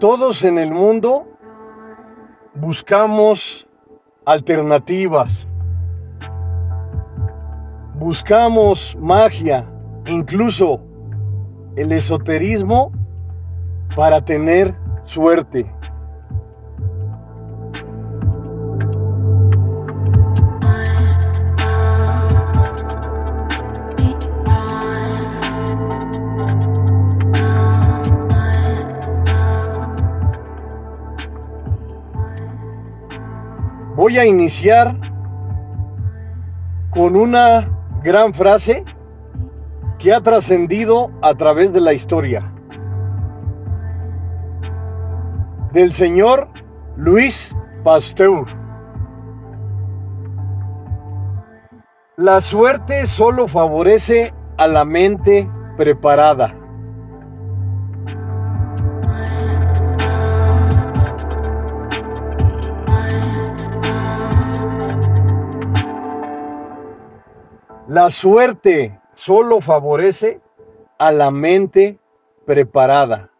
Todos en el mundo buscamos alternativas, buscamos magia, incluso el esoterismo para tener suerte. A iniciar con una gran frase que ha trascendido a través de la historia. Del señor Luis Pasteur. La suerte solo favorece a la mente preparada. La suerte solo favorece a la mente preparada.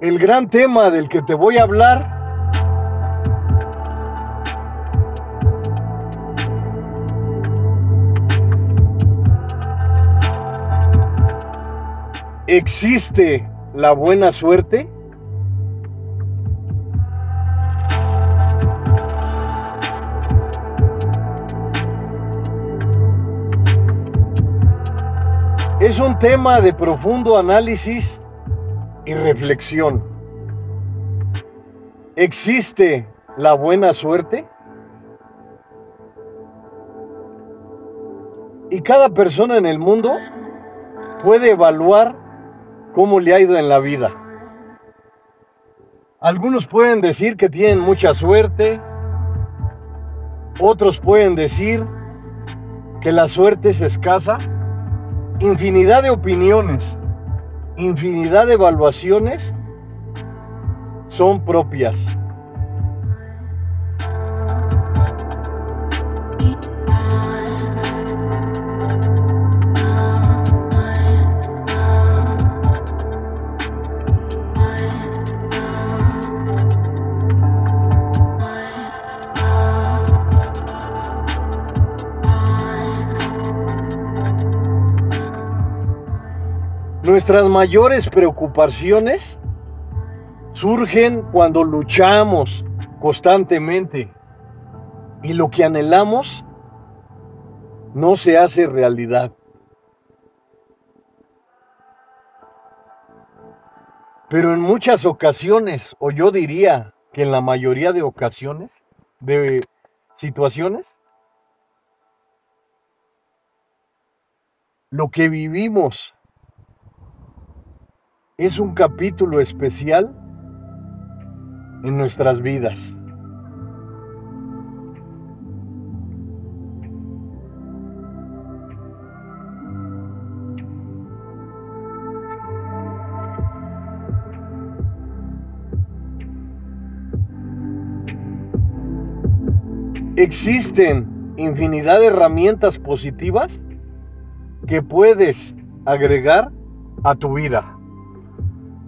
El gran tema del que te voy a hablar ¿Existe la buena suerte? Es un tema de profundo análisis y reflexión. ¿Existe la buena suerte? Y cada persona en el mundo puede evaluar cómo le ha ido en la vida. Algunos pueden decir que tienen mucha suerte, otros pueden decir que la suerte es escasa infinidad de opiniones, infinidad de evaluaciones son propias. Nuestras mayores preocupaciones surgen cuando luchamos constantemente y lo que anhelamos no se hace realidad. Pero en muchas ocasiones, o yo diría que en la mayoría de ocasiones, de situaciones, lo que vivimos es un capítulo especial en nuestras vidas. Existen infinidad de herramientas positivas que puedes agregar a tu vida.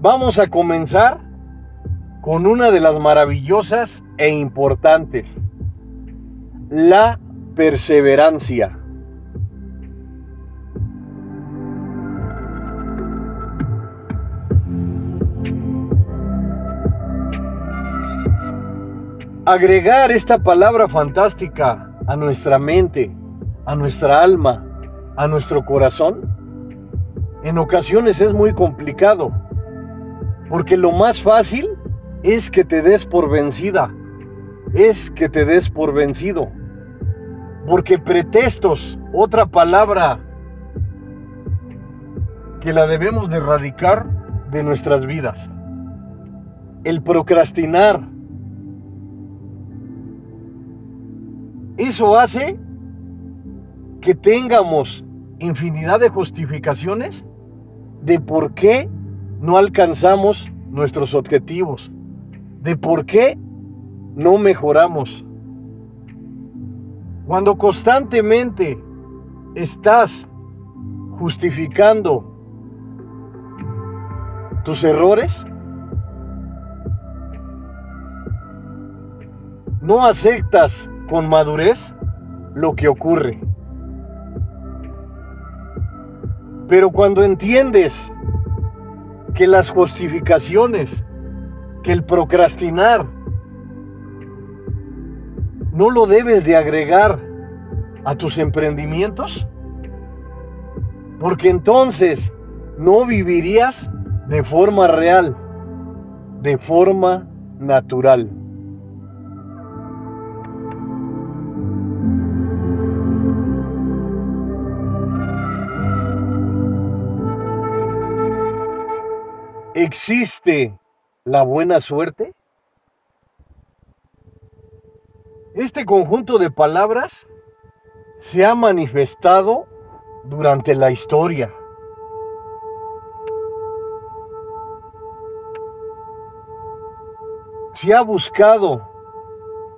Vamos a comenzar con una de las maravillosas e importantes, la perseverancia. Agregar esta palabra fantástica a nuestra mente, a nuestra alma, a nuestro corazón, en ocasiones es muy complicado porque lo más fácil es que te des por vencida, es que te des por vencido. Porque pretextos, otra palabra que la debemos de erradicar de nuestras vidas. El procrastinar. Eso hace que tengamos infinidad de justificaciones de por qué no alcanzamos nuestros objetivos, de por qué no mejoramos. Cuando constantemente estás justificando tus errores, no aceptas con madurez lo que ocurre. Pero cuando entiendes que las justificaciones, que el procrastinar, no lo debes de agregar a tus emprendimientos, porque entonces no vivirías de forma real, de forma natural. ¿Existe la buena suerte? Este conjunto de palabras se ha manifestado durante la historia. Se ha buscado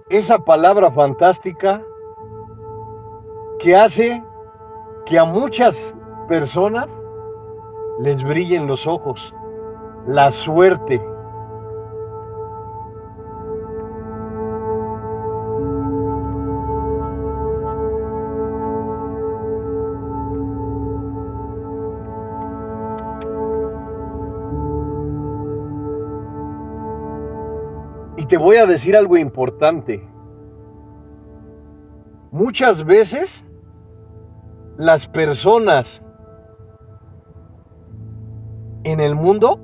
esa palabra fantástica que hace que a muchas personas les brillen los ojos la suerte. Y te voy a decir algo importante. Muchas veces las personas en el mundo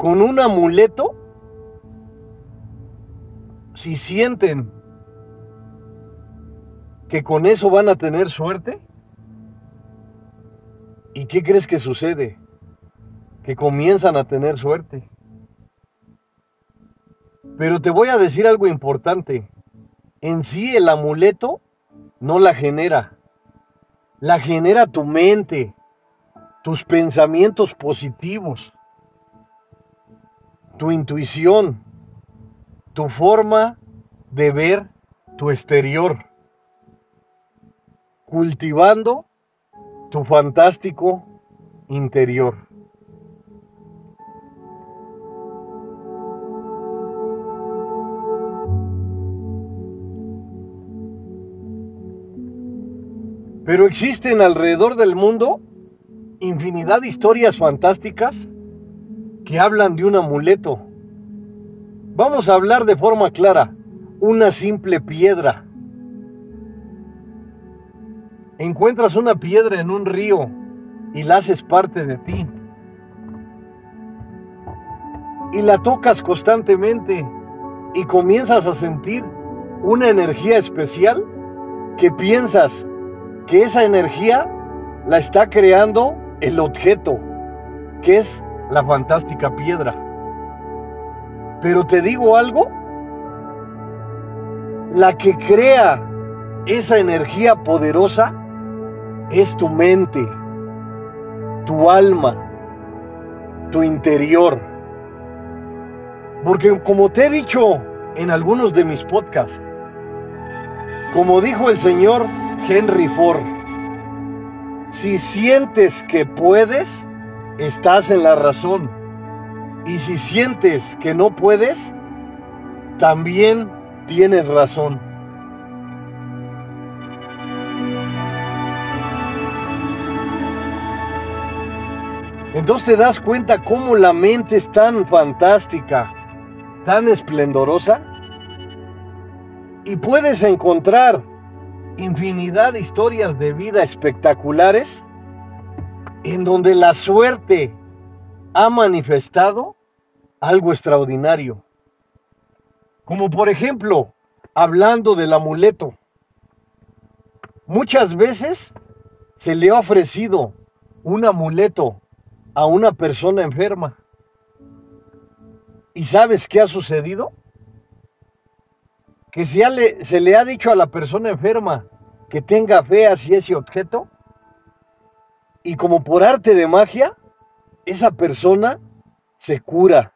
con un amuleto, si sienten que con eso van a tener suerte, ¿y qué crees que sucede? Que comienzan a tener suerte. Pero te voy a decir algo importante. En sí el amuleto no la genera. La genera tu mente, tus pensamientos positivos tu intuición, tu forma de ver tu exterior, cultivando tu fantástico interior. Pero existen alrededor del mundo infinidad de historias fantásticas que hablan de un amuleto. Vamos a hablar de forma clara, una simple piedra. Encuentras una piedra en un río y la haces parte de ti. Y la tocas constantemente y comienzas a sentir una energía especial que piensas que esa energía la está creando el objeto, que es la fantástica piedra. Pero te digo algo, la que crea esa energía poderosa es tu mente, tu alma, tu interior. Porque como te he dicho en algunos de mis podcasts, como dijo el señor Henry Ford, si sientes que puedes, estás en la razón. Y si sientes que no puedes, también tienes razón. Entonces te das cuenta cómo la mente es tan fantástica, tan esplendorosa, y puedes encontrar infinidad de historias de vida espectaculares en donde la suerte ha manifestado algo extraordinario. Como por ejemplo, hablando del amuleto. Muchas veces se le ha ofrecido un amuleto a una persona enferma. ¿Y sabes qué ha sucedido? Que le, se le ha dicho a la persona enferma que tenga fe hacia ese objeto y como por arte de magia, esa persona se cura,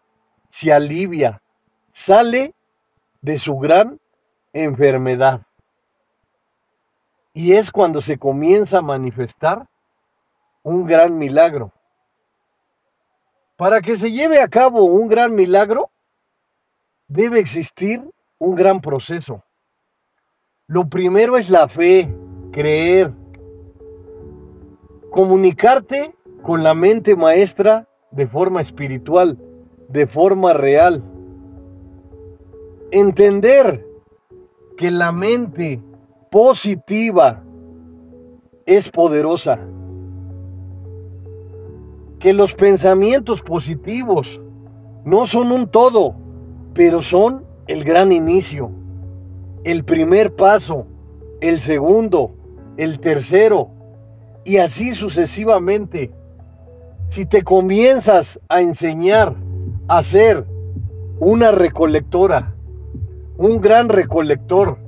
se alivia, sale de su gran enfermedad. Y es cuando se comienza a manifestar un gran milagro. Para que se lleve a cabo un gran milagro, debe existir un gran proceso. Lo primero es la fe, creer, comunicarte con la mente maestra de forma espiritual, de forma real. Entender que la mente positiva es poderosa. Que los pensamientos positivos no son un todo, pero son el gran inicio, el primer paso, el segundo, el tercero, y así sucesivamente. Si te comienzas a enseñar a ser una recolectora, un gran recolector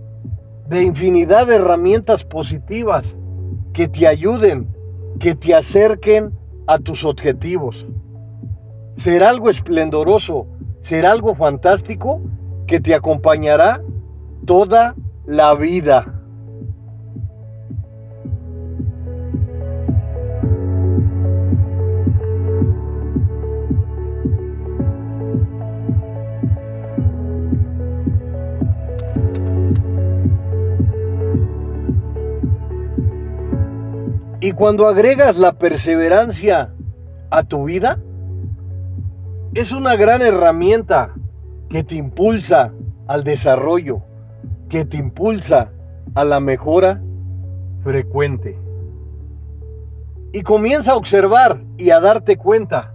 de infinidad de herramientas positivas que te ayuden, que te acerquen a tus objetivos. Será algo esplendoroso, será algo fantástico que te acompañará toda la vida. Y cuando agregas la perseverancia a tu vida, es una gran herramienta que te impulsa al desarrollo, que te impulsa a la mejora frecuente. Y comienza a observar y a darte cuenta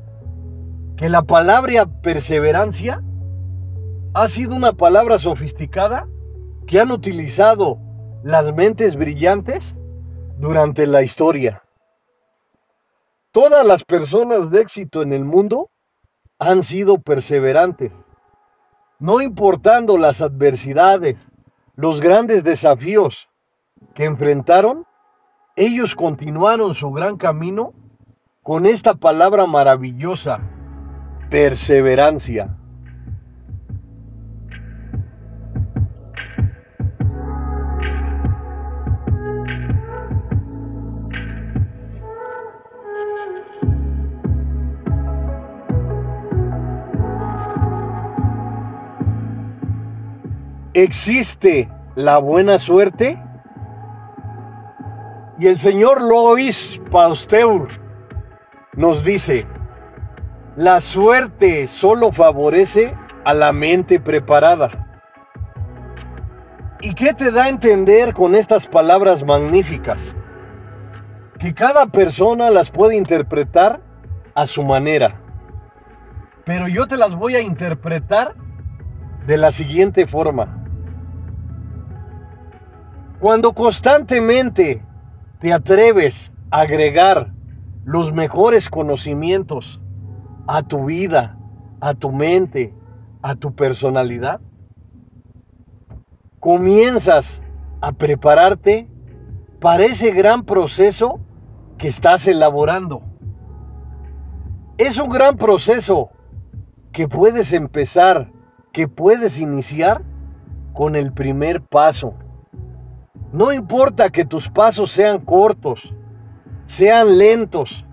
que la palabra perseverancia ha sido una palabra sofisticada que han utilizado las mentes brillantes durante la historia. Todas las personas de éxito en el mundo han sido perseverantes, no importando las adversidades, los grandes desafíos que enfrentaron, ellos continuaron su gran camino con esta palabra maravillosa, perseverancia. ¿Existe la buena suerte? Y el señor Lois Pasteur nos dice, la suerte solo favorece a la mente preparada. ¿Y qué te da a entender con estas palabras magníficas? Que cada persona las puede interpretar a su manera. Pero yo te las voy a interpretar de la siguiente forma. Cuando constantemente te atreves a agregar los mejores conocimientos a tu vida, a tu mente, a tu personalidad, comienzas a prepararte para ese gran proceso que estás elaborando. Es un gran proceso que puedes empezar, que puedes iniciar con el primer paso. No importa que tus pasos sean cortos, sean lentos,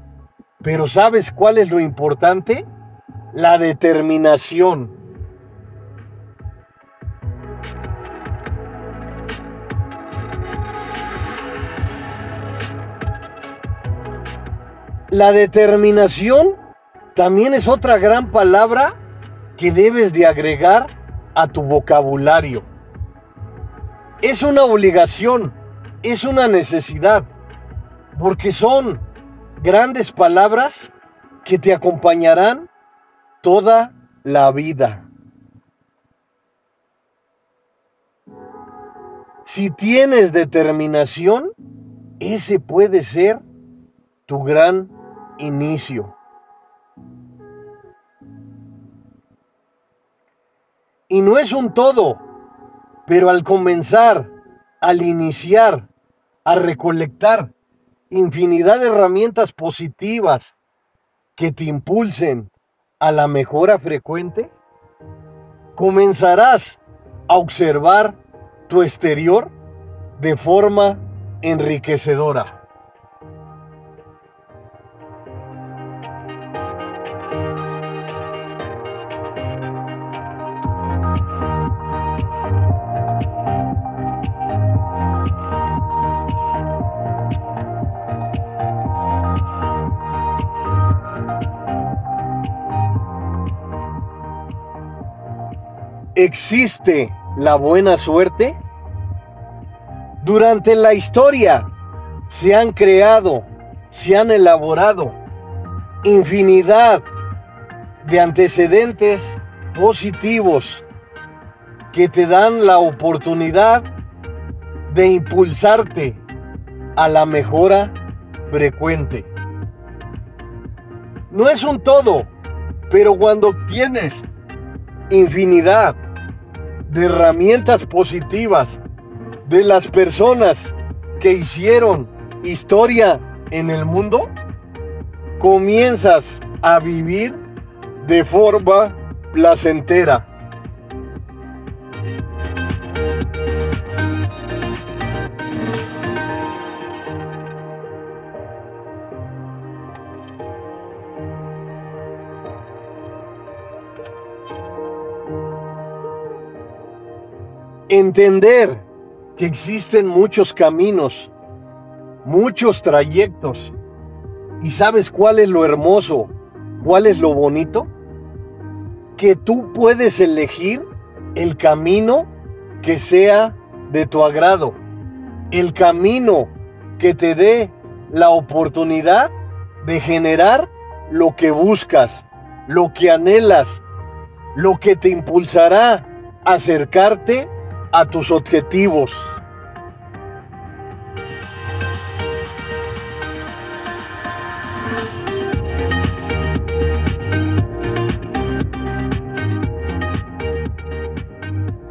pero ¿sabes cuál es lo importante? La determinación. La determinación también es otra gran palabra que debes de agregar a tu vocabulario. Es una obligación, es una necesidad, porque son grandes palabras que te acompañarán toda la vida. Si tienes determinación, ese puede ser tu gran inicio. Y no es un todo, pero al comenzar, al iniciar, a recolectar infinidad de herramientas positivas que te impulsen a la mejora frecuente, comenzarás a observar tu exterior de forma enriquecedora. ¿Existe la buena suerte? Durante la historia se han creado, se han elaborado infinidad de antecedentes positivos que te dan la oportunidad de impulsarte a la mejora frecuente. No es un todo, pero cuando tienes infinidad de herramientas positivas de las personas que hicieron historia en el mundo, comienzas a vivir de forma placentera. Entender que existen muchos caminos, muchos trayectos. ¿Y sabes cuál es lo hermoso? ¿Cuál es lo bonito? Que tú puedes elegir el camino que sea de tu agrado. El camino que te dé la oportunidad de generar lo que buscas, lo que anhelas, lo que te impulsará a acercarte a tus objetivos.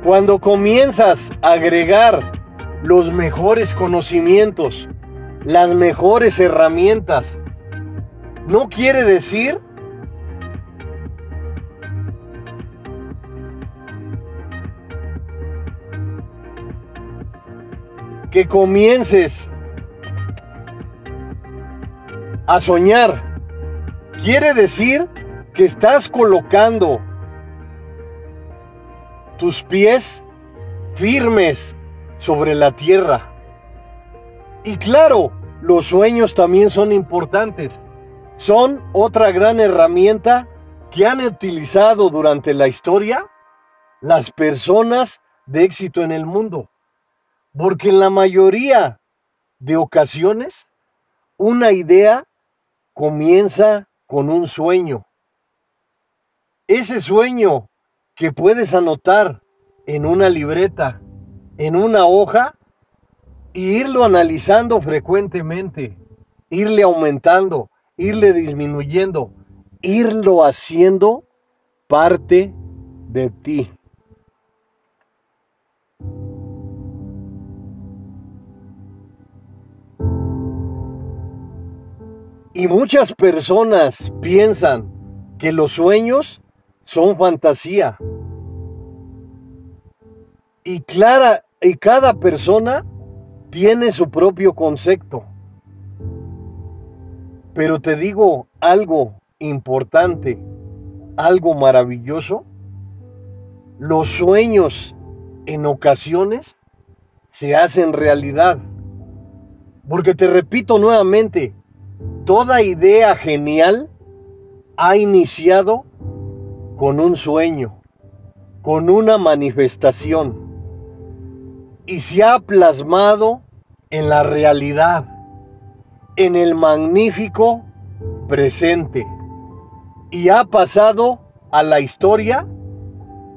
Cuando comienzas a agregar los mejores conocimientos, las mejores herramientas, no quiere decir que comiences a soñar. Quiere decir que estás colocando tus pies firmes sobre la tierra. Y claro, los sueños también son importantes. Son otra gran herramienta que han utilizado durante la historia las personas de éxito en el mundo. Porque en la mayoría de ocasiones, una idea comienza con un sueño. Ese sueño que puedes anotar en una libreta, en una hoja, e irlo analizando frecuentemente, irle aumentando, irle disminuyendo, irlo haciendo parte de ti. Y muchas personas piensan que los sueños son fantasía. Y clara y cada persona tiene su propio concepto. Pero te digo algo importante, algo maravilloso. Los sueños en ocasiones se hacen realidad. Porque te repito nuevamente, Toda idea genial ha iniciado con un sueño, con una manifestación y se ha plasmado en la realidad, en el magnífico presente y ha pasado a la historia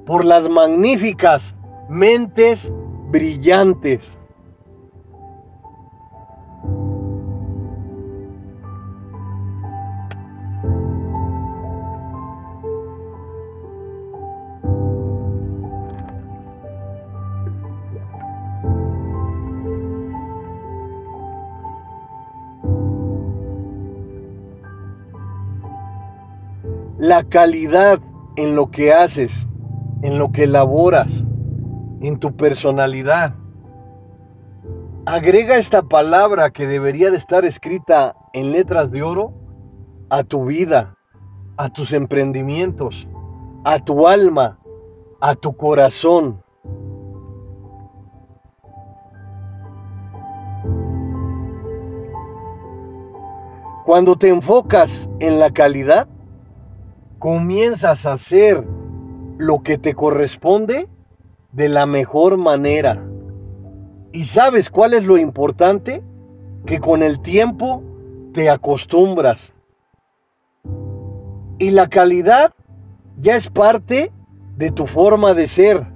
por las magníficas mentes brillantes la calidad en lo que haces, en lo que elaboras, en tu personalidad, Agrega esta palabra que debería de estar escrita en letras de oro a tu vida, a tus emprendimientos, a tu alma, a tu corazón. Cuando te enfocas en la calidad, comienzas a hacer lo que te corresponde de la mejor manera. ¿Y sabes cuál es lo importante? Que con el tiempo te acostumbras. Y la calidad ya es parte de tu forma de ser.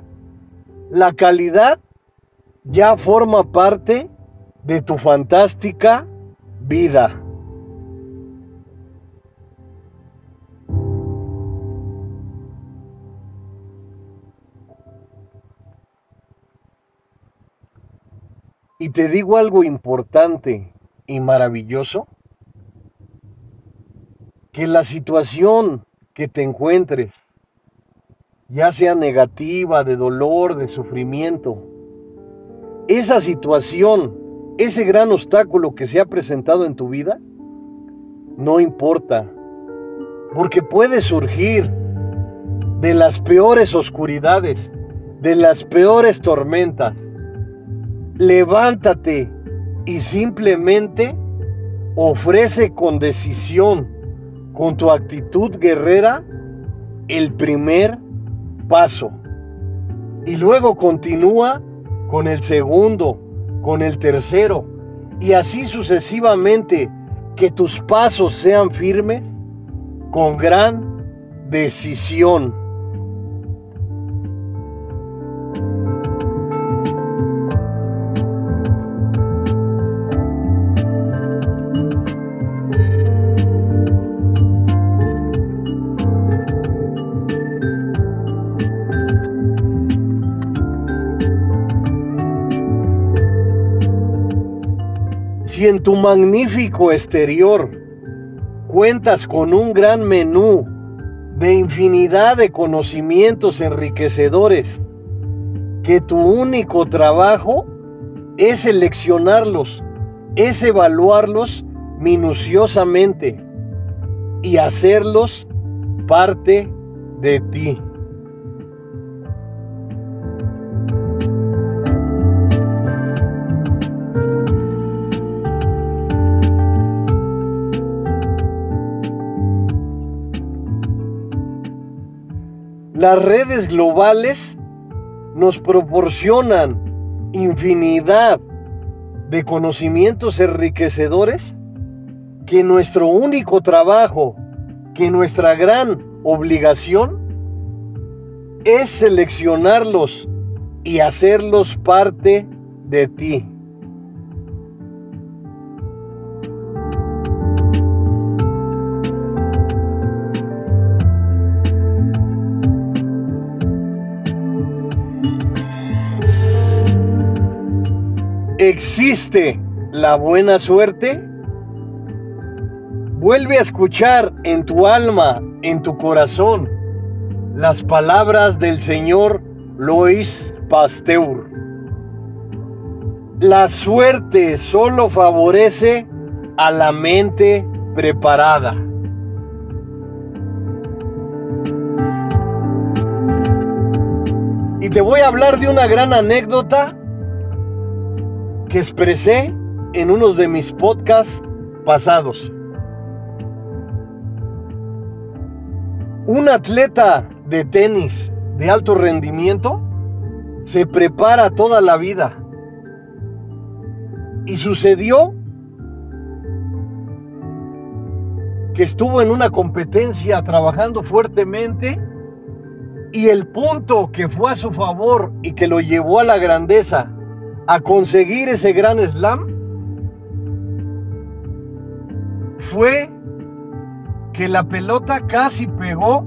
La calidad ya forma parte de tu fantástica vida. Y te digo algo importante y maravilloso, que la situación que te encuentres, ya sea negativa, de dolor, de sufrimiento, esa situación, ese gran obstáculo que se ha presentado en tu vida, no importa, porque puede surgir de las peores oscuridades, de las peores tormentas, levántate y simplemente ofrece con decisión, con tu actitud guerrera, el primer paso. Y luego continúa con el segundo, con el tercero, y así sucesivamente, que tus pasos sean firmes con gran decisión. Si en tu magnífico exterior cuentas con un gran menú de infinidad de conocimientos enriquecedores, que tu único trabajo es seleccionarlos, es evaluarlos minuciosamente y hacerlos parte de ti. Las redes globales nos proporcionan infinidad de conocimientos enriquecedores que nuestro único trabajo, que nuestra gran obligación es seleccionarlos y hacerlos parte de ti. ¿Existe la buena suerte? Vuelve a escuchar en tu alma, en tu corazón, las palabras del Señor Lois Pasteur. La suerte solo favorece a la mente preparada. Y te voy a hablar de una gran anécdota expresé en unos de mis podcasts pasados. Un atleta de tenis de alto rendimiento se prepara toda la vida. Y sucedió que estuvo en una competencia trabajando fuertemente y el punto que fue a su favor y que lo llevó a la grandeza a conseguir ese gran slam fue que la pelota casi pegó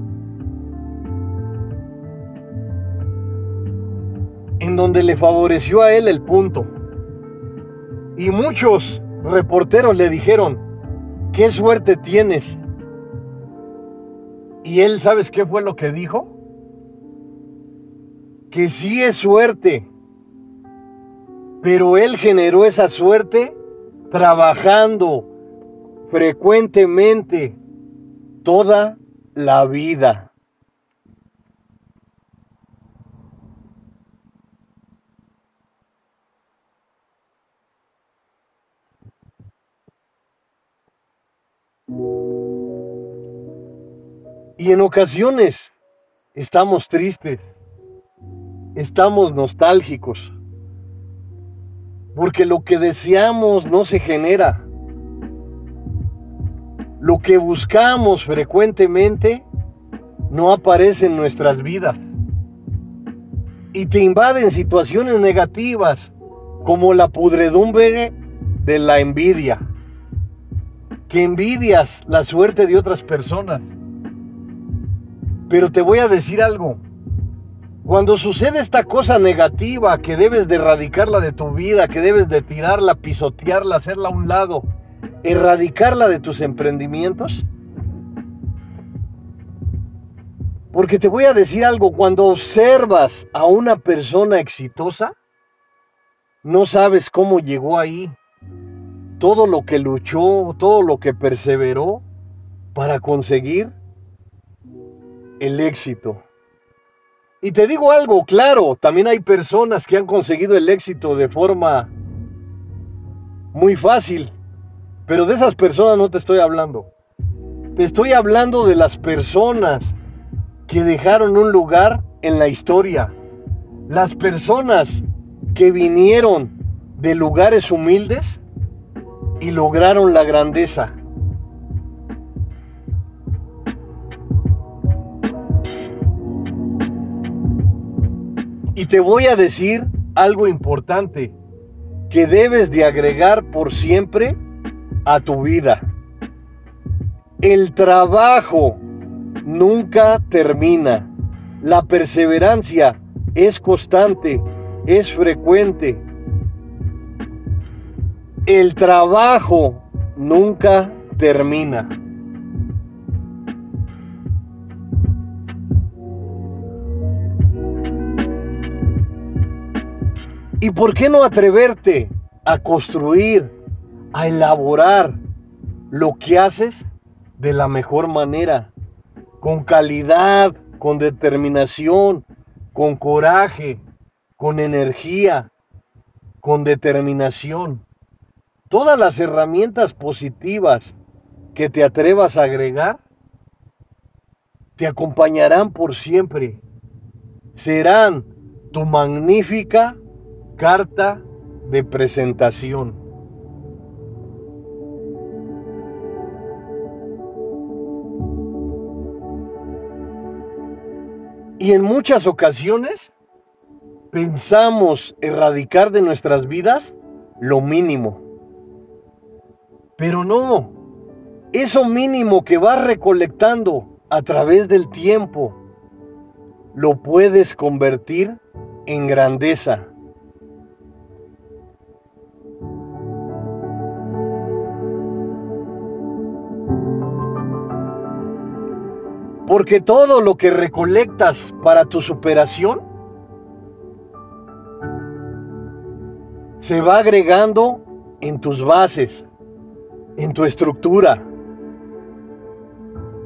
en donde le favoreció a él el punto. Y muchos reporteros le dijeron, qué suerte tienes. Y él, ¿sabes qué fue lo que dijo? Que sí es suerte, Pero Él generó esa suerte trabajando frecuentemente toda la vida. Y en ocasiones estamos tristes, estamos nostálgicos, porque lo que deseamos no se genera. Lo que buscamos frecuentemente no aparece en nuestras vidas. Y te invaden situaciones negativas como la pudredumbre de la envidia, que envidias la suerte de otras personas pero te voy a decir algo. Cuando sucede esta cosa negativa que debes de erradicarla de tu vida, que debes de tirarla, pisotearla, hacerla a un lado, erradicarla de tus emprendimientos, porque te voy a decir algo, cuando observas a una persona exitosa, no sabes cómo llegó ahí, todo lo que luchó, todo lo que perseveró para conseguir el éxito. Y te digo algo, claro, también hay personas que han conseguido el éxito de forma muy fácil, pero de esas personas no te estoy hablando. Te estoy hablando de las personas que dejaron un lugar en la historia. Las personas que vinieron de lugares humildes y lograron la grandeza. Te voy a decir algo importante que debes de agregar por siempre a tu vida. El trabajo nunca termina. La perseverancia es constante, es frecuente. El trabajo nunca termina. ¿Y por qué no atreverte a construir, a elaborar lo que haces de la mejor manera? Con calidad, con determinación, con coraje, con energía, con determinación. Todas las herramientas positivas que te atrevas a agregar te acompañarán por siempre. Serán tu magnífica Carta de presentación. Y en muchas ocasiones pensamos erradicar de nuestras vidas lo mínimo. Pero no, eso mínimo que vas recolectando a través del tiempo, lo puedes convertir en grandeza. Porque todo lo que recolectas para tu superación se va agregando en tus bases, en tu estructura.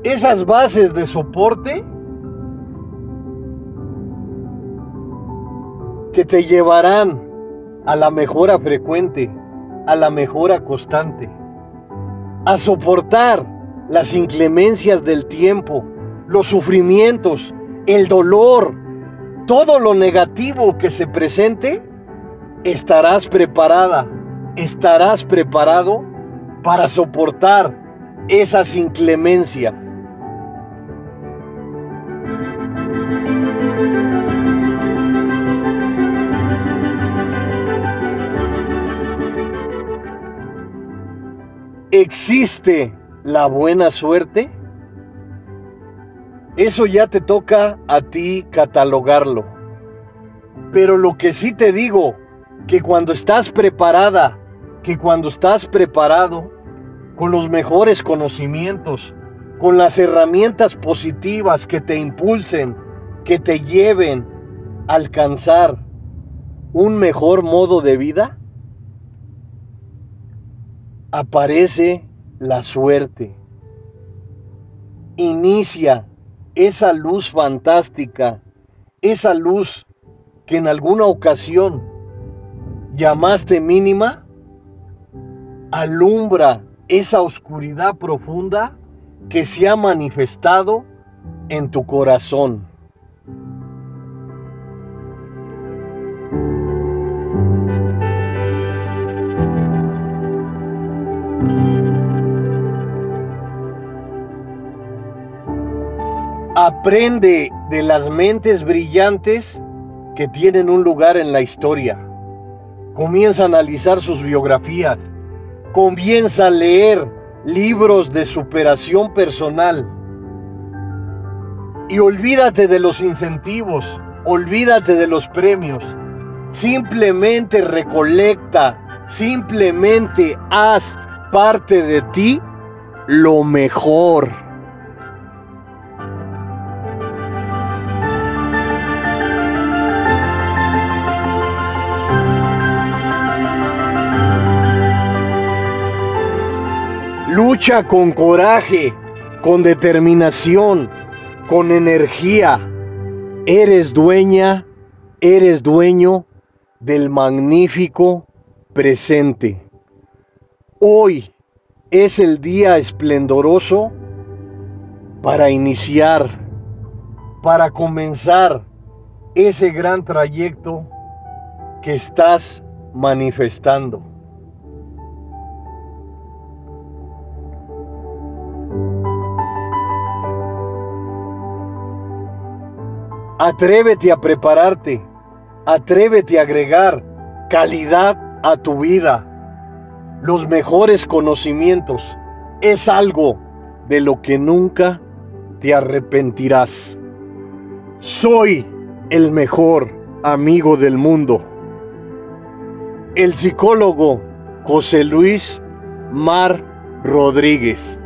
Esas bases de soporte que te llevarán a la mejora frecuente, a la mejora constante, a soportar las inclemencias del tiempo, los sufrimientos, el dolor, todo lo negativo que se presente, estarás preparada, estarás preparado para soportar esas inclemencias. ¿Existe la buena suerte? Eso ya te toca a ti catalogarlo. Pero lo que sí te digo, que cuando estás preparada, que cuando estás preparado, con los mejores conocimientos, con las herramientas positivas que te impulsen, que te lleven a alcanzar un mejor modo de vida, aparece la suerte. Inicia esa luz fantástica, esa luz que en alguna ocasión llamaste mínima, alumbra esa oscuridad profunda que se ha manifestado en tu corazón. Aprende de las mentes brillantes que tienen un lugar en la historia. Comienza a analizar sus biografías. Comienza a leer libros de superación personal. Y olvídate de los incentivos, olvídate de los premios. Simplemente recolecta, simplemente haz parte de ti lo mejor. Lucha con coraje, con determinación, con energía. Eres dueña, eres dueño del magnífico presente. Hoy es el día esplendoroso para iniciar, para comenzar ese gran trayecto que estás manifestando. Atrévete a prepararte, atrévete a agregar calidad a tu vida los mejores conocimientos. Es algo de lo que nunca te arrepentirás. Soy el mejor amigo del mundo. El psicólogo José Luis Mar Rodríguez.